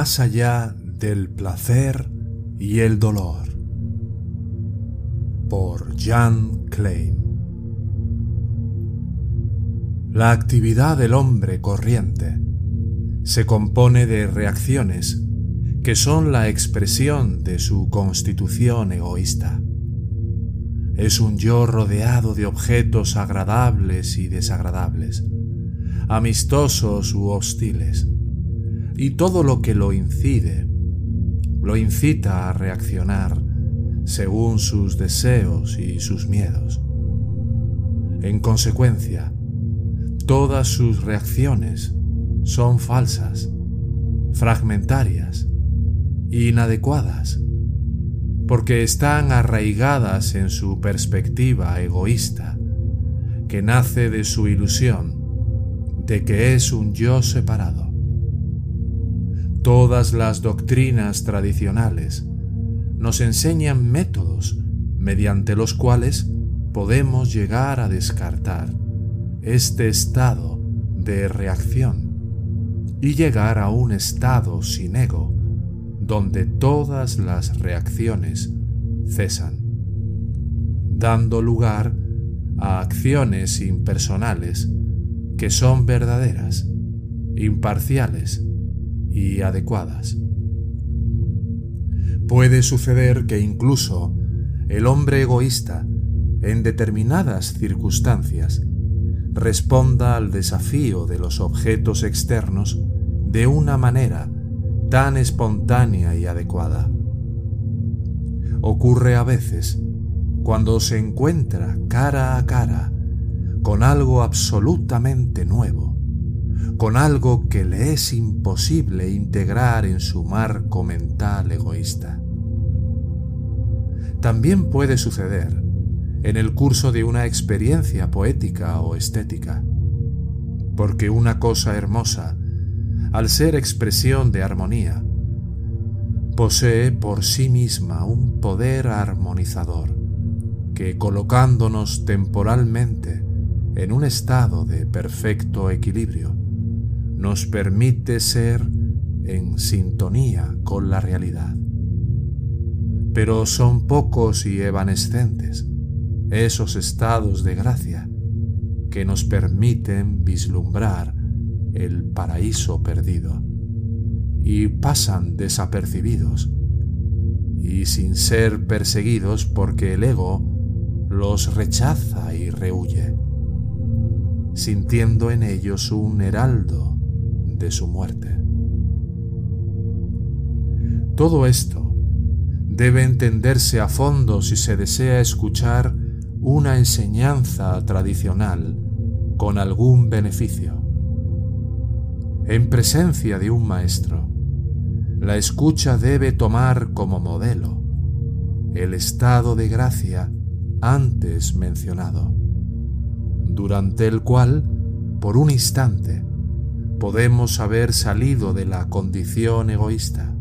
Más allá del placer y el dolor. Por Jan Klein. La actividad del hombre corriente se compone de reacciones que son la expresión de su constitución egoísta. Es un yo rodeado de objetos agradables y desagradables, amistosos u hostiles y todo lo que lo incide, lo incita a reaccionar según sus deseos y sus miedos. En consecuencia, todas sus reacciones son falsas, fragmentarias, inadecuadas, porque están arraigadas en su perspectiva egoísta, que nace de su ilusión de que es un yo separado. Todas las doctrinas tradicionales. Nos enseñan métodos mediante los cuales podemos llegar a descartar este estado de reacción y llegar a un estado sin ego donde todas las reacciones cesan, dando lugar a acciones impersonales que son verdaderas, imparciales y adecuadas. Puede suceder que incluso el hombre egoísta, en determinadas circunstancias, responda al desafío de los objetos externos de una manera tan espontánea y adecuada. Ocurre a veces cuando se encuentra cara a cara con algo absolutamente nuevo, con algo que le es imposible integrar en su marco mental egoísta. También puede suceder en el curso de una experiencia poética o estética, porque una cosa hermosa, al ser expresión de armonía, posee por sí misma un poder armonizador que colocándonos temporalmente en un estado de perfecto equilibrio, nos permite ser en sintonía con la realidad. Pero son pocos y evanescentes esos estados de gracia que nos permiten vislumbrar el paraíso perdido y pasan desapercibidos y sin ser perseguidos porque el ego los rechaza y rehuye, sintiendo en ellos un heraldo de su muerte. Todo esto debe entenderse a fondo si se desea escuchar una enseñanza tradicional con algún beneficio. En presencia de un maestro, la escucha debe tomar como modelo el estado de gracia antes mencionado, durante el cual, por un instante, podemos haber salido de la condición egoísta.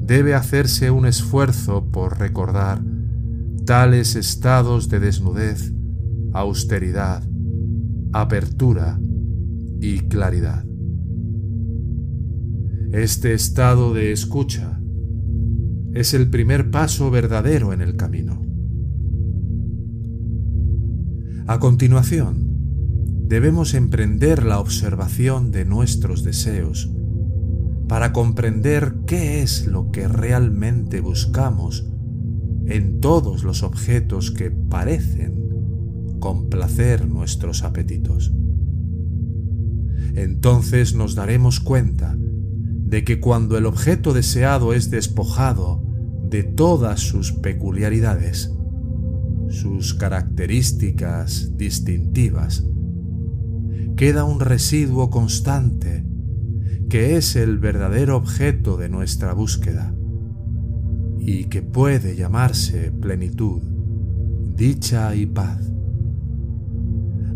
Debe hacerse un esfuerzo por recordar tales estados de desnudez, austeridad, apertura y claridad. Este estado de escucha es el primer paso verdadero en el camino. A continuación, debemos emprender la observación de nuestros deseos para comprender qué es lo que realmente buscamos en todos los objetos que parecen complacer nuestros apetitos. Entonces nos daremos cuenta de que cuando el objeto deseado es despojado de todas sus peculiaridades, sus características distintivas, queda un residuo constante que es el verdadero objeto de nuestra búsqueda y que puede llamarse plenitud, dicha y paz.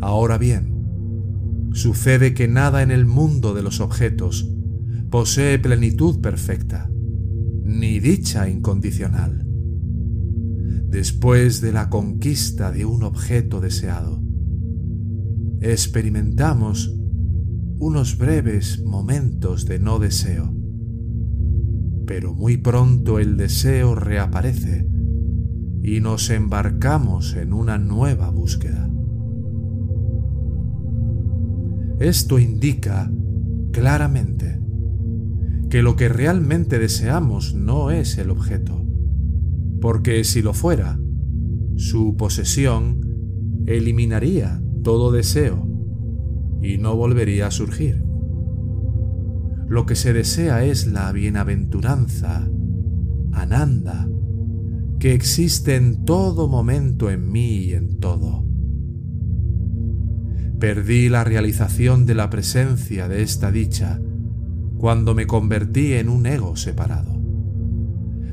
Ahora bien, sucede que nada en el mundo de los objetos posee plenitud perfecta, ni dicha incondicional. Después de la conquista de un objeto deseado, experimentamos unos breves momentos de no deseo, pero muy pronto el deseo reaparece y nos embarcamos en una nueva búsqueda. Esto indica claramente que lo que realmente deseamos no es el objeto, porque si lo fuera, su posesión eliminaría todo deseo y no volvería a surgir. Lo que se desea es la bienaventuranza, Ananda, que existe en todo momento en mí y en todo. Perdí la realización de la presencia de esta dicha cuando me convertí en un ego separado,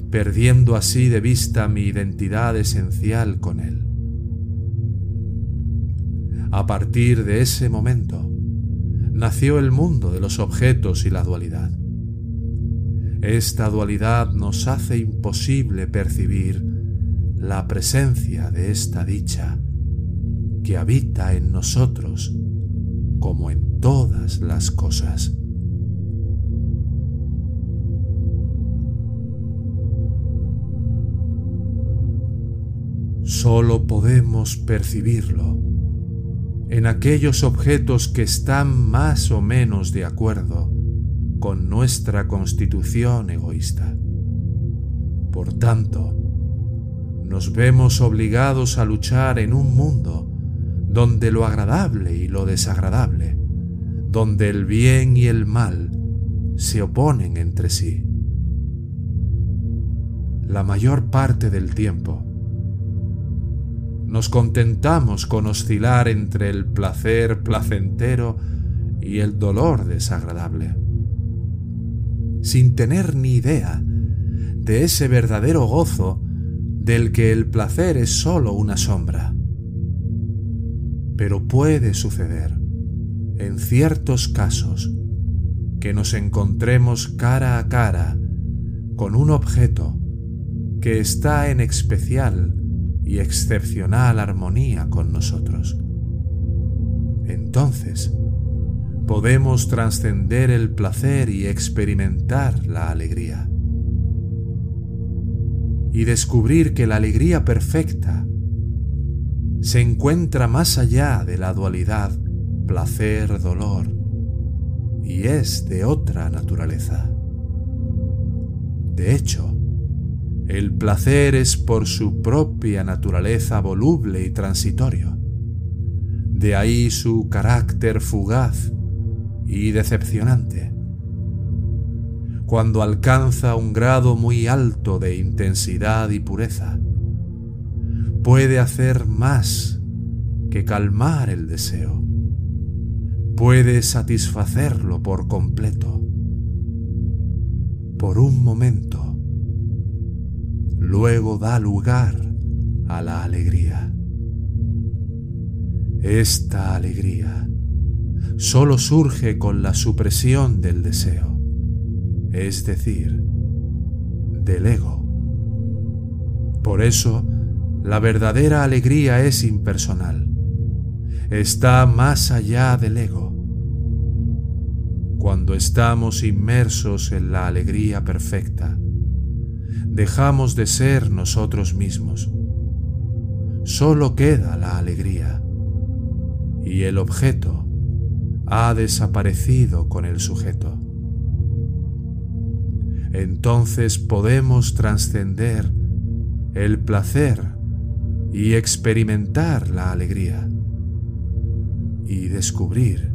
perdiendo así de vista mi identidad esencial con él. A partir de ese momento, nació el mundo de los objetos y la dualidad. Esta dualidad nos hace imposible percibir la presencia de esta dicha que habita en nosotros como en todas las cosas. Solo podemos percibirlo en aquellos objetos que están más o menos de acuerdo con nuestra constitución egoísta. Por tanto, nos vemos obligados a luchar en un mundo donde lo agradable y lo desagradable, donde el bien y el mal se oponen entre sí. La mayor parte del tiempo, nos contentamos con oscilar entre el placer placentero y el dolor desagradable, sin tener ni idea de ese verdadero gozo del que el placer es sólo una sombra. Pero puede suceder, en ciertos casos, que nos encontremos cara a cara con un objeto que está en especial y excepcional armonía con nosotros. Entonces, podemos trascender el placer y experimentar la alegría. Y descubrir que la alegría perfecta se encuentra más allá de la dualidad placer-dolor y es de otra naturaleza. De hecho, el placer es por su propia naturaleza voluble y transitorio. De ahí su carácter fugaz y decepcionante. Cuando alcanza un grado muy alto de intensidad y pureza, puede hacer más que calmar el deseo. Puede satisfacerlo por completo. Por un momento, luego da lugar a la alegría. Esta alegría solo surge con la supresión del deseo, es decir, del ego. Por eso, la verdadera alegría es impersonal, está más allá del ego. Cuando estamos inmersos en la alegría perfecta, dejamos de ser nosotros mismos. Solo queda la alegría y el objeto ha desaparecido con el sujeto. Entonces podemos trascender el placer y experimentar la alegría y descubrir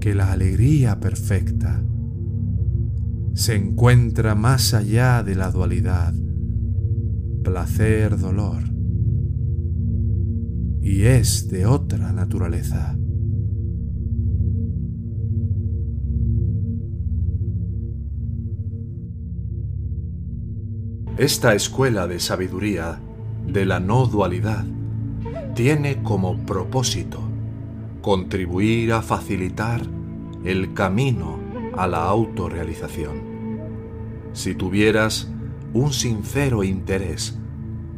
que la alegría perfecta se encuentra más allá de la dualidad, placer-dolor, y es de otra naturaleza. Esta escuela de sabiduría de la no dualidad tiene como propósito contribuir a facilitar el camino a la autorrealización. Si tuvieras un sincero interés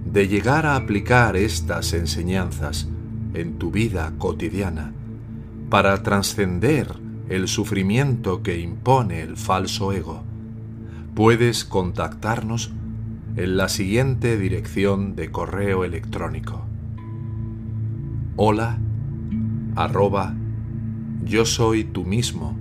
de llegar a aplicar estas enseñanzas en tu vida cotidiana para trascender el sufrimiento que impone el falso ego, puedes contactarnos en la siguiente dirección de correo electrónico. Hola arroba yo soy tú mismo.